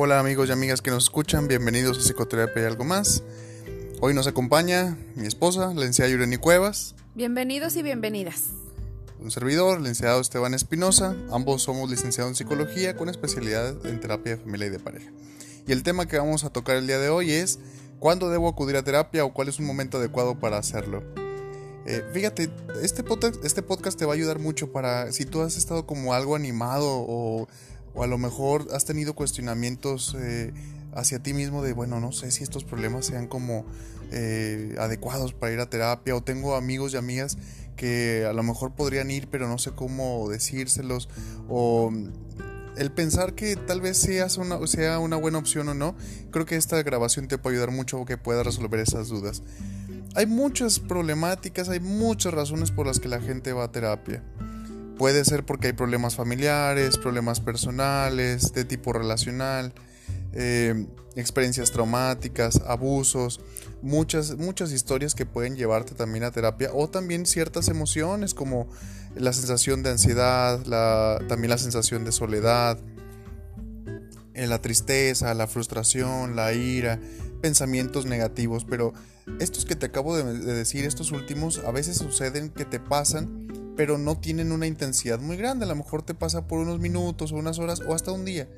Hola amigos y amigas que nos escuchan, bienvenidos a Psicoterapia y algo más. Hoy nos acompaña mi esposa, la licenciada Yureni Cuevas. Bienvenidos y bienvenidas. Un servidor, licenciado Esteban Espinosa. Ambos somos licenciados en psicología con especialidad en terapia de familia y de pareja. Y el tema que vamos a tocar el día de hoy es ¿cuándo debo acudir a terapia o cuál es un momento adecuado para hacerlo? Eh, fíjate, este podcast, este podcast te va a ayudar mucho para si tú has estado como algo animado o o a lo mejor has tenido cuestionamientos eh, hacia ti mismo de, bueno, no sé si estos problemas sean como eh, adecuados para ir a terapia o tengo amigos y amigas que a lo mejor podrían ir pero no sé cómo decírselos o el pensar que tal vez sea una, sea una buena opción o no, creo que esta grabación te puede ayudar mucho que puedas resolver esas dudas. Hay muchas problemáticas, hay muchas razones por las que la gente va a terapia. Puede ser porque hay problemas familiares, problemas personales, de tipo relacional, eh, experiencias traumáticas, abusos, muchas, muchas historias que pueden llevarte también a terapia o también ciertas emociones como la sensación de ansiedad, también la sensación de soledad, eh, la tristeza, la frustración, la ira, pensamientos negativos, pero estos que te acabo de decir, estos últimos, a veces suceden que te pasan pero no tienen una intensidad muy grande. A lo mejor te pasa por unos minutos o unas horas o hasta un día.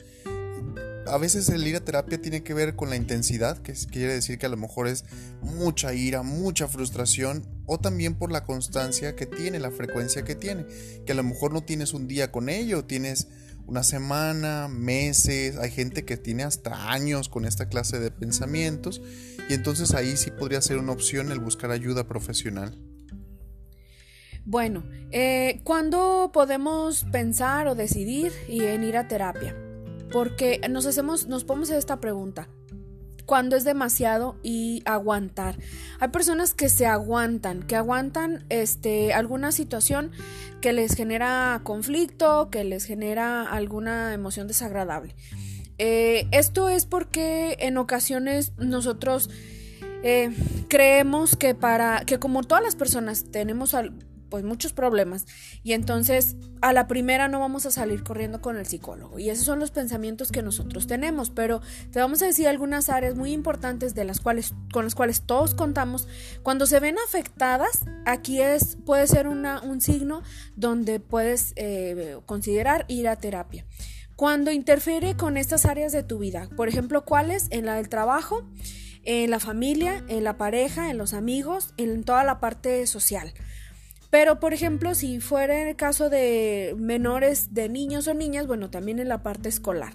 A veces el ir a terapia tiene que ver con la intensidad, que quiere decir que a lo mejor es mucha ira, mucha frustración, o también por la constancia que tiene, la frecuencia que tiene. Que a lo mejor no tienes un día con ello, tienes una semana, meses, hay gente que tiene hasta años con esta clase de pensamientos, y entonces ahí sí podría ser una opción el buscar ayuda profesional. Bueno, eh, ¿cuándo podemos pensar o decidir en ir a terapia? Porque nos hacemos, nos podemos hacer esta pregunta. ¿Cuándo es demasiado y aguantar? Hay personas que se aguantan, que aguantan este, alguna situación que les genera conflicto, que les genera alguna emoción desagradable. Eh, esto es porque en ocasiones nosotros eh, creemos que para que como todas las personas tenemos pues muchos problemas. Y entonces a la primera no vamos a salir corriendo con el psicólogo. Y esos son los pensamientos que nosotros tenemos. Pero te vamos a decir algunas áreas muy importantes de las cuales con las cuales todos contamos. Cuando se ven afectadas aquí es puede ser una, un signo donde puedes eh, considerar ir a terapia. Cuando interfiere con estas áreas de tu vida por ejemplo cuáles en la del trabajo en la familia, en la pareja, en los amigos, en toda la parte social. Pero, por ejemplo, si fuera el caso de menores, de niños o niñas, bueno, también en la parte escolar.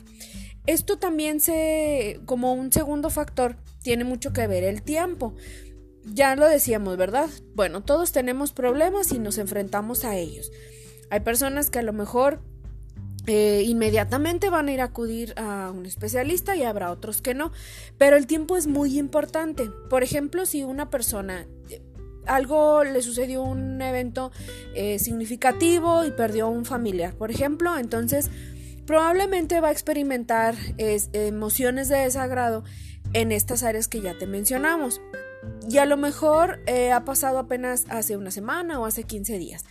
Esto también se, como un segundo factor, tiene mucho que ver el tiempo. Ya lo decíamos, ¿verdad? Bueno, todos tenemos problemas y nos enfrentamos a ellos. Hay personas que a lo mejor eh, inmediatamente van a ir a acudir a un especialista y habrá otros que no. Pero el tiempo es muy importante. Por ejemplo, si una persona algo le sucedió un evento eh, significativo y perdió un familiar, por ejemplo, entonces probablemente va a experimentar emociones de desagrado en estas áreas que ya te mencionamos. Y a lo mejor eh, ha pasado apenas hace una semana o hace 15 días.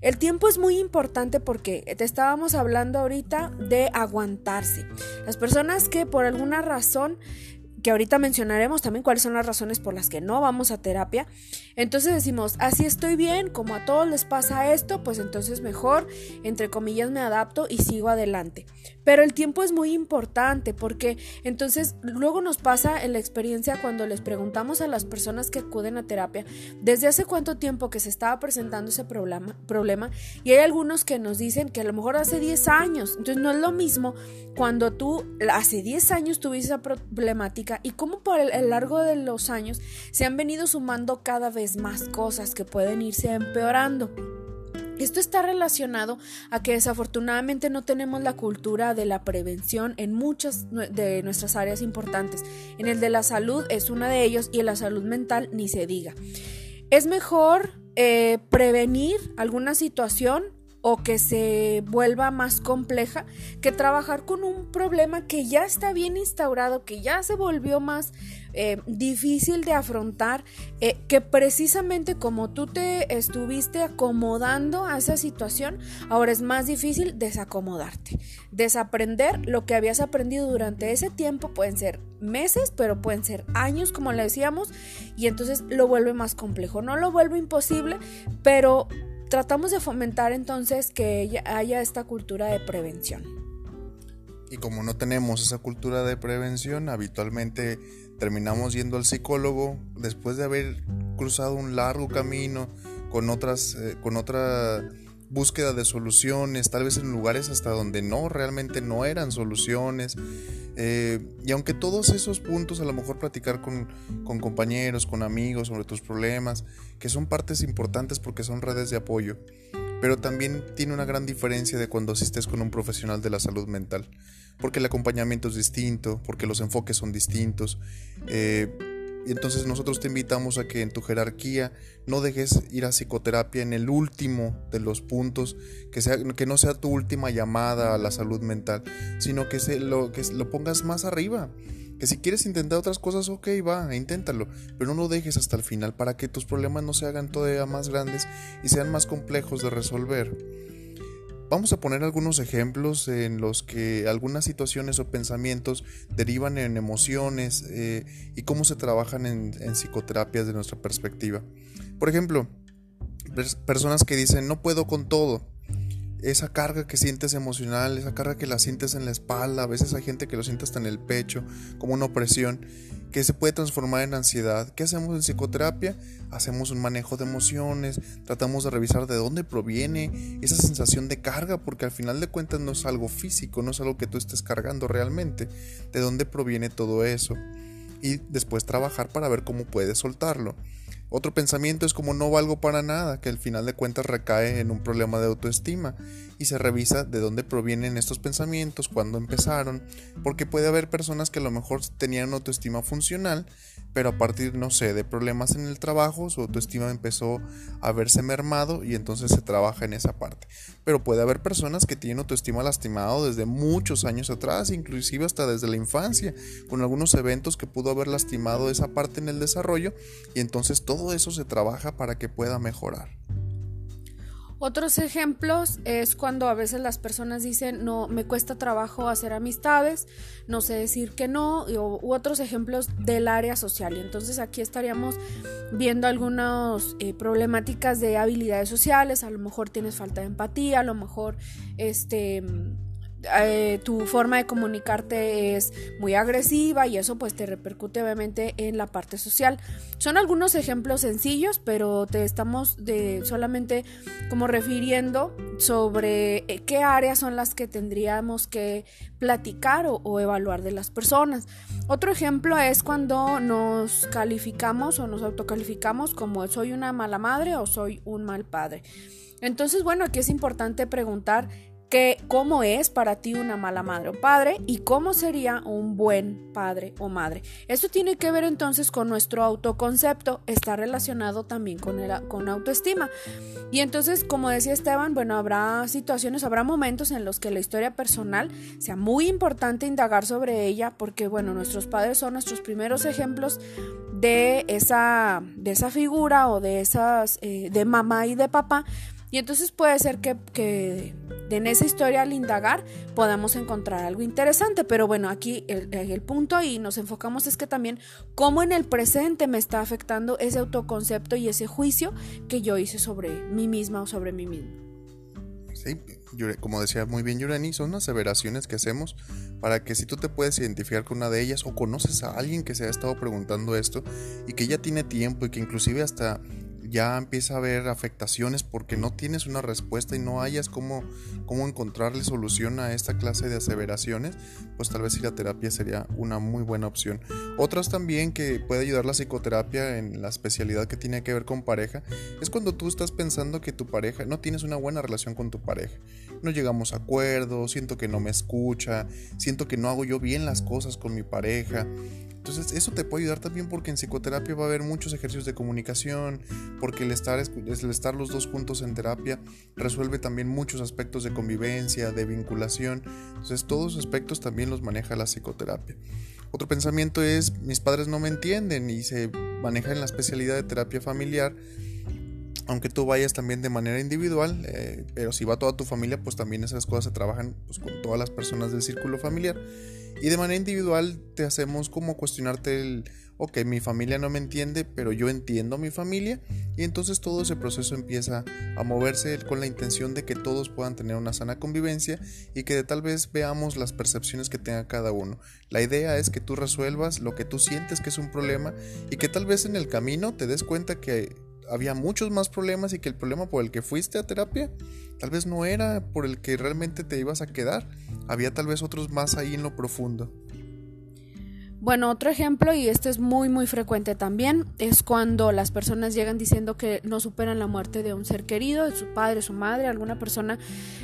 El tiempo es muy importante porque te estábamos hablando ahorita de aguantarse. Las personas que por alguna razón que ahorita mencionaremos también cuáles son las razones por las que no vamos a terapia. Entonces decimos, así estoy bien, como a todos les pasa esto, pues entonces mejor, entre comillas, me adapto y sigo adelante. Pero el tiempo es muy importante porque entonces luego nos pasa en la experiencia cuando les preguntamos a las personas que acuden a terapia desde hace cuánto tiempo que se estaba presentando ese problema, problema y hay algunos que nos dicen que a lo mejor hace 10 años. Entonces no es lo mismo cuando tú hace 10 años tuviste esa problemática y cómo por el, largo de los años se han venido sumando cada vez más cosas que pueden irse empeorando. Esto está relacionado a que desafortunadamente no tenemos la cultura de la prevención en muchas de nuestras áreas importantes. En el de la salud es una de ellos y en la salud mental ni se diga. Es mejor eh, prevenir alguna situación o que se vuelva más compleja que trabajar con un problema que ya está bien instaurado, que ya se volvió más eh, difícil de afrontar, eh, que precisamente como tú te estuviste acomodando a esa situación, ahora es más difícil desacomodarte, desaprender lo que habías aprendido durante ese tiempo, pueden ser meses, pero pueden ser años, como le decíamos, y entonces lo vuelve más complejo, no lo vuelve imposible, pero tratamos de fomentar entonces que haya esta cultura de prevención. Y como no tenemos esa cultura de prevención, habitualmente terminamos yendo al psicólogo después de haber cruzado un largo camino con otras eh, con otra búsqueda de soluciones, tal vez en lugares hasta donde no realmente no eran soluciones. Eh, y aunque todos esos puntos, a lo mejor platicar con, con compañeros, con amigos sobre tus problemas, que son partes importantes porque son redes de apoyo, pero también tiene una gran diferencia de cuando asistes con un profesional de la salud mental, porque el acompañamiento es distinto, porque los enfoques son distintos. Eh, y entonces nosotros te invitamos a que en tu jerarquía no dejes ir a psicoterapia en el último de los puntos, que, sea, que no sea tu última llamada a la salud mental, sino que, se, lo, que lo pongas más arriba. Que si quieres intentar otras cosas, ok, va, inténtalo, pero no lo dejes hasta el final para que tus problemas no se hagan todavía más grandes y sean más complejos de resolver. Vamos a poner algunos ejemplos en los que algunas situaciones o pensamientos derivan en emociones eh, y cómo se trabajan en, en psicoterapia desde nuestra perspectiva. Por ejemplo, personas que dicen no puedo con todo esa carga que sientes emocional, esa carga que la sientes en la espalda, a veces hay gente que lo siente hasta en el pecho, como una opresión, que se puede transformar en ansiedad. ¿Qué hacemos en psicoterapia? Hacemos un manejo de emociones, tratamos de revisar de dónde proviene esa sensación de carga, porque al final de cuentas no es algo físico, no es algo que tú estés cargando realmente, de dónde proviene todo eso. Y después trabajar para ver cómo puedes soltarlo. Otro pensamiento es como no valgo para nada, que al final de cuentas recae en un problema de autoestima y se revisa de dónde provienen estos pensamientos, cuándo empezaron, porque puede haber personas que a lo mejor tenían autoestima funcional, pero a partir, no sé, de problemas en el trabajo, su autoestima empezó a verse mermado y entonces se trabaja en esa parte. Pero puede haber personas que tienen autoestima lastimado desde muchos años atrás, inclusive hasta desde la infancia, con algunos eventos que pudo haber lastimado esa parte en el desarrollo y entonces todo todo eso se trabaja para que pueda mejorar. Otros ejemplos es cuando a veces las personas dicen, no, me cuesta trabajo hacer amistades, no sé decir que no, u otros ejemplos del área social. Entonces aquí estaríamos viendo algunas eh, problemáticas de habilidades sociales, a lo mejor tienes falta de empatía, a lo mejor este eh, tu forma de comunicarte es muy agresiva y eso pues te repercute obviamente en la parte social. Son algunos ejemplos sencillos, pero te estamos de solamente como refiriendo sobre eh, qué áreas son las que tendríamos que platicar o, o evaluar de las personas. Otro ejemplo es cuando nos calificamos o nos autocalificamos como soy una mala madre o soy un mal padre. Entonces, bueno, aquí es importante preguntar que cómo es para ti una mala madre o padre y cómo sería un buen padre o madre. Esto tiene que ver entonces con nuestro autoconcepto, está relacionado también con, el, con autoestima. Y entonces, como decía Esteban, bueno, habrá situaciones, habrá momentos en los que la historia personal sea muy importante indagar sobre ella porque, bueno, nuestros padres son nuestros primeros ejemplos de esa, de esa figura o de esas, eh, de mamá y de papá. Y entonces puede ser que, que en esa historia al indagar podamos encontrar algo interesante. Pero bueno, aquí el, el, punto y nos enfocamos es que también cómo en el presente me está afectando ese autoconcepto y ese juicio que yo hice sobre mí misma o sobre mí mismo. Sí, como decía muy bien Yurani, son aseveraciones que hacemos para que si tú te puedes identificar con una de ellas o conoces a alguien que se ha estado preguntando esto y que ya tiene tiempo y que inclusive hasta ya empieza a haber afectaciones porque no tienes una respuesta y no hayas cómo, cómo encontrarle solución a esta clase de aseveraciones, pues tal vez si la terapia sería una muy buena opción. Otras también que puede ayudar la psicoterapia en la especialidad que tiene que ver con pareja es cuando tú estás pensando que tu pareja no tienes una buena relación con tu pareja. No llegamos a acuerdos, siento que no me escucha, siento que no hago yo bien las cosas con mi pareja Entonces eso te puede ayudar también porque en psicoterapia va a haber muchos ejercicios de comunicación, porque el estar, los dos juntos en terapia resuelve también muchos aspectos de convivencia, de vinculación. Entonces todos esos aspectos también los maneja la psicoterapia. Otro pensamiento es, mis padres no me entienden y se maneja en la especialidad de terapia familiar aunque tú vayas también de manera individual, eh, pero si va toda tu familia, pues también esas cosas se trabajan pues, con todas las personas del círculo familiar. Y de manera individual te hacemos como cuestionarte el, ok, mi familia no me entiende, pero yo entiendo a mi familia. Y entonces todo ese proceso empieza a moverse con la intención de que todos puedan tener una sana convivencia y que tal vez veamos las percepciones que tenga cada uno. La idea es que tú resuelvas lo que tú sientes que es un problema y que tal vez en el camino te des cuenta que había muchos más problemas y que el problema por el que fuiste a terapia tal vez no era por el que realmente te ibas a quedar. Había tal vez otros más ahí en lo profundo. Bueno, otro ejemplo, y este es muy muy frecuente también, es cuando las personas llegan diciendo que no superan la muerte de un ser querido, de su padre, su madre, alguna persona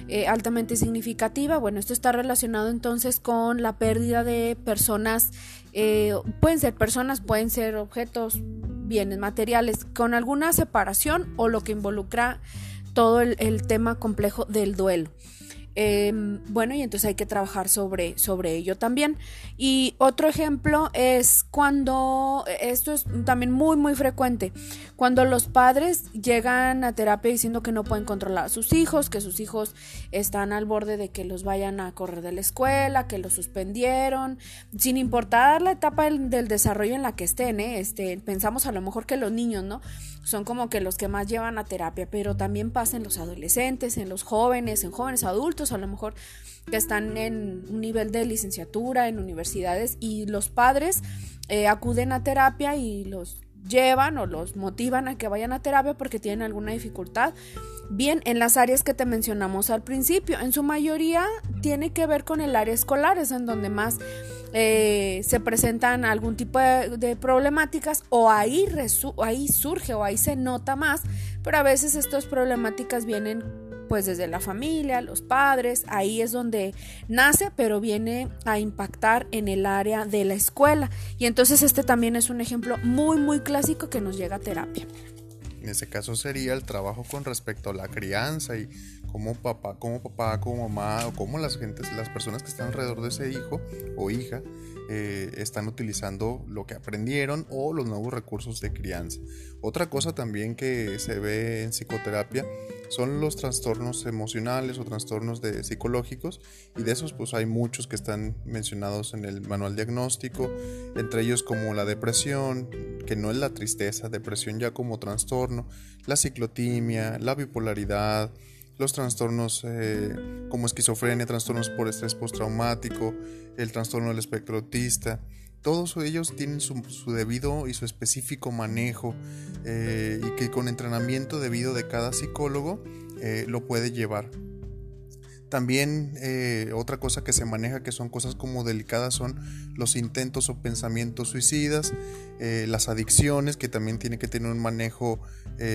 eh, altamente significativa. Bueno, esto está relacionado entonces con la pérdida de personas, eh, pueden ser personas, pueden ser objetos, bienes materiales, con alguna separación o lo que involucra todo el tema complejo del duelo. Em, bueno, y entonces hay que trabajar sobre, sobre ello también. Y otro ejemplo es cuando, esto es también muy, muy frecuente, cuando los padres llegan a terapia diciendo que no pueden controlar a sus hijos, que sus hijos están al borde de que los vayan a correr de la escuela, que los suspendieron, sin importar la etapa del, desarrollo en la que estén, ¿eh? este, pensamos a lo mejor que los niños, ¿no? Son como que los que más llevan a terapia, pero también pasa en los adolescentes, en los jóvenes, en jóvenes adultos, a lo mejor que están en un nivel de licenciatura en universidades y los padres eh, acuden a terapia y los llevan o los motivan a que vayan a terapia porque tienen alguna dificultad. Bien, en las áreas que te mencionamos al principio, en su mayoría tiene que ver con el área escolar, es en donde más eh, se presentan algún tipo de, problemáticas o ahí, ahí surge o ahí se nota más, pero a veces estas problemáticas vienen pues desde la familia, los padres, ahí es donde nace, pero viene a impactar en el área de la escuela. Y entonces este también es un ejemplo muy, muy clásico que nos llega a terapia. En ese caso sería el trabajo con respecto a la crianza y cómo papá, como papá, como mamá o cómo las gentes, las personas que están alrededor de ese hijo o hija eh, están utilizando lo que aprendieron o los nuevos recursos de crianza. Otra cosa también que se ve en psicoterapia son los trastornos emocionales o trastornos de psicológicos y de esos pues hay muchos que están mencionados en el manual diagnóstico, entre ellos como la depresión, que no es la tristeza, depresión ya como trastorno, la ciclotimia, la bipolaridad, los trastornos eh, como esquizofrenia, trastornos por estrés postraumático, el trastorno del espectro autista. Todos ellos tienen su, debido y su específico manejo eh, y que con entrenamiento debido de cada psicólogo eh, lo puede llevar. También otra cosa que se maneja que son cosas como delicadas son los intentos o pensamientos suicidas, las adicciones que también tiene que tener un manejo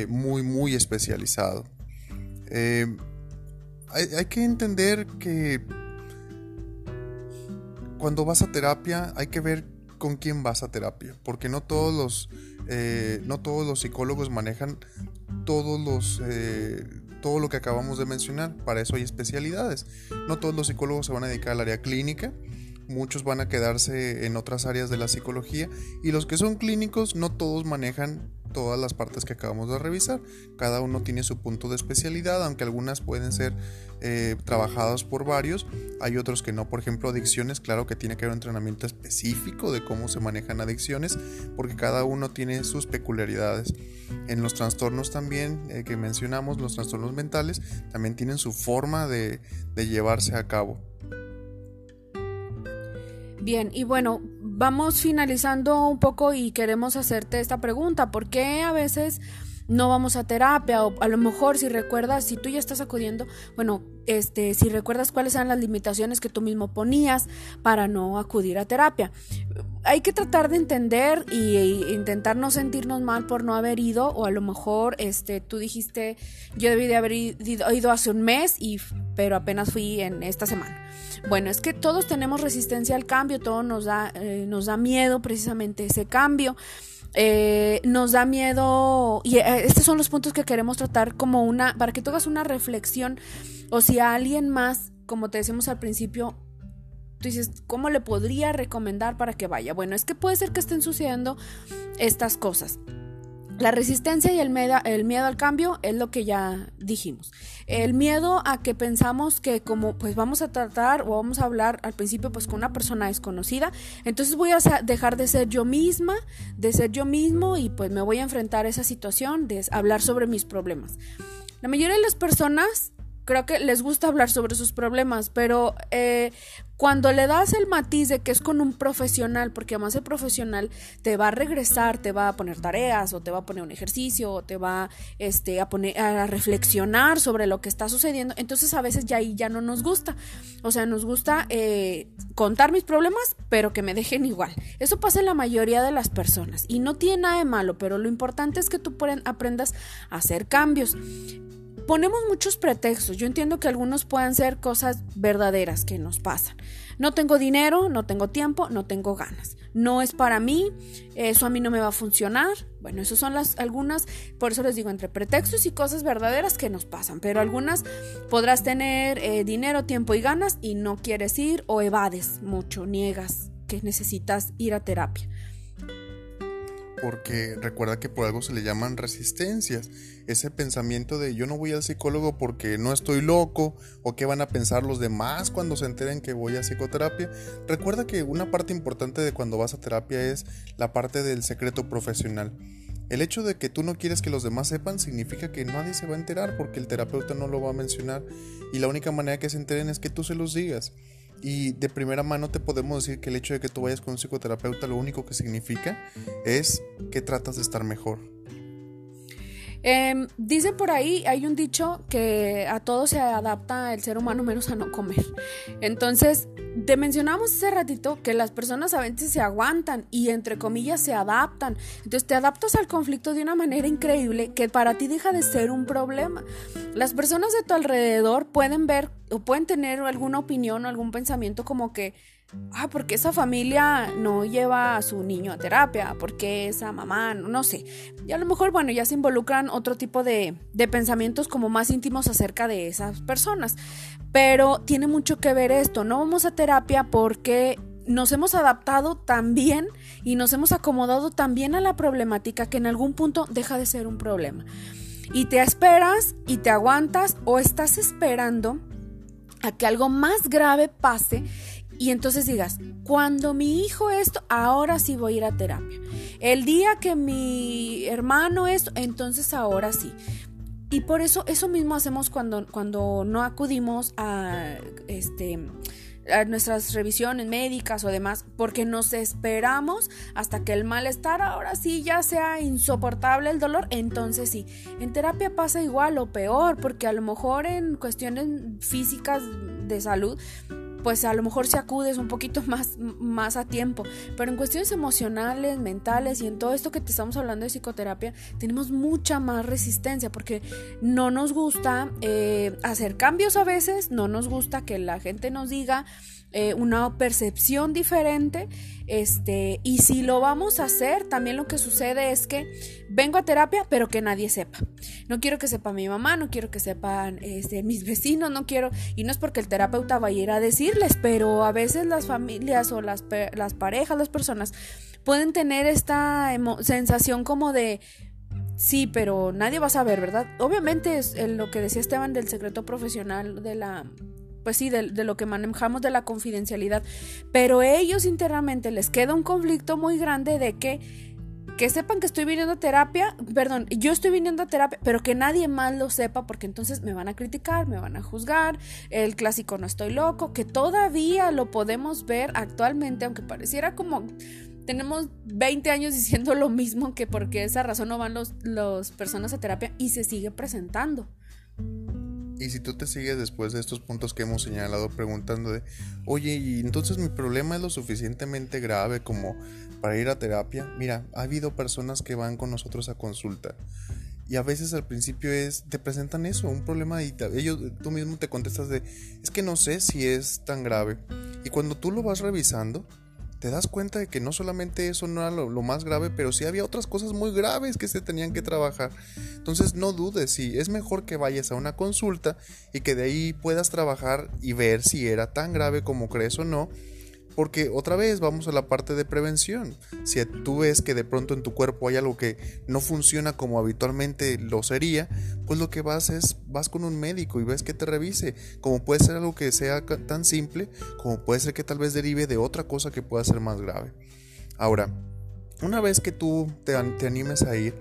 muy muy especializado. Eh, hay, que entender que cuando vas a terapia hay que ver con quién vas a terapia, porque no todos los, eh, no todos los psicólogos manejan todos los, eh, todo lo que acabamos de mencionar. Para eso hay especialidades. No todos los psicólogos se van a dedicar al área clínica muchos van a quedarse en otras áreas de la psicología y los que son clínicos no todos manejan todas las partes que acabamos de revisar. Cada uno tiene su punto de especialidad, aunque algunas pueden ser eh, trabajadas por varios. Hay otros que no. Por ejemplo, adicciones, claro que tiene que haber un entrenamiento específico de cómo se manejan adicciones, porque cada uno tiene sus peculiaridades. En los trastornos también eh, que mencionamos, los trastornos mentales, también tienen su forma de llevarse a cabo. Bien, y bueno, vamos finalizando un poco y queremos hacerte esta pregunta. ¿Por qué a veces no vamos a terapia o a lo mejor si recuerdas, si tú ya estás acudiendo, bueno, este, si recuerdas cuáles eran las limitaciones que tú mismo ponías para no acudir a terapia. Hay que tratar de entender y, e intentar no sentirnos mal por no haber ido o a lo mejor este, tú dijiste yo debí de haber ido, hace un mes y pero apenas fui en esta semana. Bueno, es que todos tenemos resistencia al cambio, todo nos da, eh, nos da miedo precisamente ese cambio. Eh, nos da miedo y eh, estos son los puntos que queremos tratar como una para que tú hagas una reflexión o si a alguien más como te decíamos al principio tú dices cómo le podría recomendar para que vaya bueno es que puede ser que estén sucediendo estas cosas la resistencia y el miedo, el miedo al cambio es lo que ya dijimos. El miedo a que pensamos que como pues vamos a tratar o vamos a hablar al principio pues con una persona desconocida, entonces voy a dejar de ser yo misma, de ser yo mismo y pues me voy a enfrentar a esa situación de hablar sobre mis problemas. La mayoría de las personas creo que les gusta hablar sobre sus problemas, pero eh, cuando le das el matiz de que es con un profesional, porque además el profesional te va a regresar, te va a poner tareas o te va a poner un ejercicio o te va este, a poner a reflexionar sobre lo que está sucediendo, entonces a veces ya ahí ya no nos gusta. O sea, nos gusta eh, contar mis problemas, pero que me dejen igual. Eso pasa en la mayoría de las personas y no tiene nada de malo, pero lo importante es que tú aprendas a hacer cambios ponemos muchos pretextos. Yo entiendo que algunos puedan ser cosas verdaderas que nos pasan. No tengo dinero, no tengo tiempo, no tengo ganas. No es para mí, eso a mí no me va a funcionar. Bueno, esas son las algunas, por eso les digo, entre pretextos y cosas verdaderas que nos pasan. Pero algunas podrás tener eh, dinero, tiempo y ganas y no quieres ir o evades mucho, niegas que necesitas ir a terapia porque recuerda que por algo se le llaman resistencias. Ese pensamiento de yo no voy al psicólogo porque no estoy loco o qué van a pensar los demás cuando se enteren que voy a psicoterapia. Recuerda que una parte importante de cuando vas a terapia es la parte del secreto profesional. El hecho de que tú no quieres que los demás sepan significa que nadie se va a enterar porque el terapeuta no lo va a mencionar y la única manera que se enteren es que tú se los digas. Y de primera mano te podemos decir que el hecho de que tú vayas con un psicoterapeuta lo único que significa es que tratas de estar mejor. Eh, dice por ahí, hay un dicho que a todo se adapta el ser humano menos a no comer. Entonces, te mencionamos hace ratito que las personas a veces se aguantan y entre comillas se adaptan. Entonces te adaptas al conflicto de una manera increíble que para ti deja de ser un problema. Las personas de tu alrededor pueden ver o pueden tener alguna opinión o algún pensamiento como que ah, porque esa familia no lleva a su niño a terapia, porque esa mamá, no, sé. Y a lo mejor, bueno, ya se involucran otro tipo de, de pensamientos como más íntimos acerca de esas personas. Pero tiene mucho que ver esto, no vamos a terapia porque nos hemos adaptado tan bien y nos hemos acomodado tan bien a la problemática que en algún punto deja de ser un problema. Y te esperas y te aguantas o estás esperando a que algo más grave pase y entonces digas, cuando mi hijo esto, ahora sí voy a ir a terapia. El día que mi hermano esto, entonces ahora sí. Y por eso, eso mismo hacemos cuando, cuando no acudimos a, este, a nuestras revisiones médicas o demás, porque nos esperamos hasta que el malestar ahora sí ya sea insoportable el dolor, entonces sí. En terapia pasa igual o peor, porque a lo mejor en cuestiones físicas de salud, pues a lo mejor se acudes un poquito más, más a tiempo. Pero en cuestiones emocionales, mentales y en todo esto que te estamos hablando de psicoterapia, tenemos mucha más resistencia porque no nos gusta eh, hacer cambios a veces, no nos gusta que la gente nos diga eh, una percepción diferente. Este, y si lo vamos a hacer, también lo que sucede es que vengo a terapia, pero que nadie sepa. No quiero que sepa mi mamá, no quiero que sepan este, mis vecinos, no quiero, y no es porque el terapeuta vaya a ir a decirles, pero a veces las familias o las, las parejas, las personas, pueden tener esta sensación como de Sí, pero nadie va a saber, ¿verdad? Obviamente es lo que decía Esteban del secreto profesional de la pues sí, de, lo que manejamos de la confidencialidad, pero ellos internamente les queda un conflicto muy grande de que que sepan que estoy viniendo a terapia, perdón, yo estoy viniendo a terapia, pero que nadie más lo sepa porque entonces me van a criticar, me van a juzgar, el clásico no estoy loco, que todavía lo podemos ver actualmente, aunque pareciera como tenemos 20 años diciendo lo mismo que porque esa razón no van los, los personas a terapia y se sigue presentando. Y si tú te sigues después de estos puntos que hemos señalado preguntando de, oye, ¿y entonces mi problema es lo suficientemente grave como para ir a terapia? Mira, ha habido personas que van con nosotros a consulta. Y a veces al principio es, te presentan eso, un problema y ellos, tú mismo te contestas de, es que no sé si es tan grave. Y cuando tú lo vas revisando, te das cuenta de que no solamente eso no era lo, más grave, pero sí había otras cosas muy graves que se tenían que trabajar. Entonces no dudes, si es mejor que vayas a una consulta y que de ahí puedas trabajar y ver si era tan grave como crees o no porque otra vez vamos a la parte de prevención. Si tú ves que de pronto en tu cuerpo hay algo que no funciona como habitualmente lo sería, pues lo que vas es, vas con un médico y ves que te revise. Como puede ser algo que sea tan simple, como puede ser que tal vez derive de otra cosa que pueda ser más grave. Ahora, una vez que tú te, te animes a ir,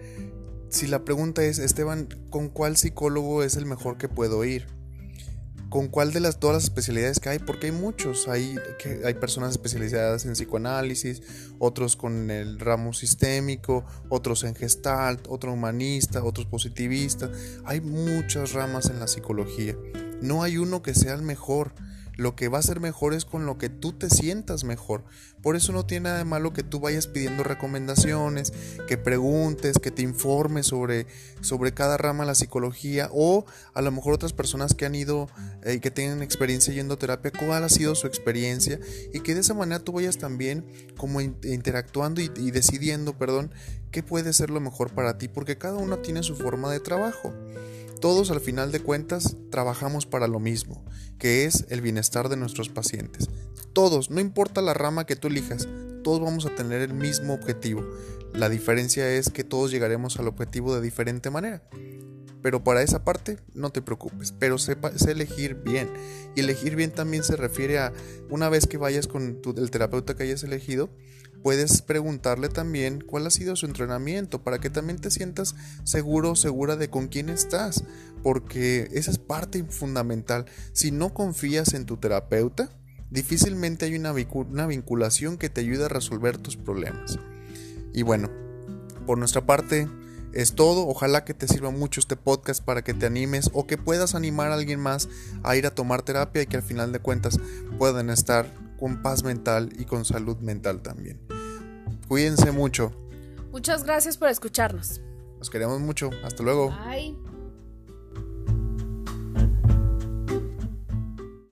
si la pregunta es, Esteban, ¿con cuál psicólogo es el mejor que puedo ir? Con cuál de las todas las especialidades que hay, porque hay muchos, hay, que, hay personas especializadas en psicoanálisis, otros con el ramo sistémico, otros en gestalt, otro humanista, otros positivistas, hay muchas ramas en la psicología, no hay uno que sea el mejor, lo que va a ser mejor es con lo que tú te sientas mejor. Por eso no tiene nada de malo que tú vayas pidiendo recomendaciones, que preguntes, que te informes sobre, sobre cada rama de la psicología o a lo mejor otras personas que han ido y eh, que tienen experiencia yendo a terapia, cuál ha sido su experiencia y que de esa manera tú vayas también como interactuando y, y decidiendo, perdón, qué puede ser lo mejor para ti, porque cada uno tiene su forma de trabajo. Todos al final de cuentas trabajamos para lo mismo, que es el bienestar de nuestros pacientes. Todos, no importa la rama que tú elijas, todos vamos a tener el mismo objetivo. La diferencia es que todos llegaremos al objetivo de diferente manera. Pero para esa parte no te preocupes, pero sepa, sé elegir bien. Y elegir bien también se refiere a una vez que vayas con el terapeuta que hayas elegido, Puedes preguntarle también cuál ha sido su entrenamiento para que también te sientas seguro o segura de con quién estás, porque esa es parte fundamental. Si no confías en tu terapeuta, difícilmente hay una, vinculación que te ayude a resolver tus problemas. Y bueno, por nuestra parte es todo. Ojalá que te sirva mucho este podcast para que te animes o que puedas animar a alguien más a ir a tomar terapia y que al final de cuentas puedan estar con paz mental y con salud mental también. Cuídense mucho. Muchas gracias por escucharnos. Los queremos mucho. Hasta luego. Bye.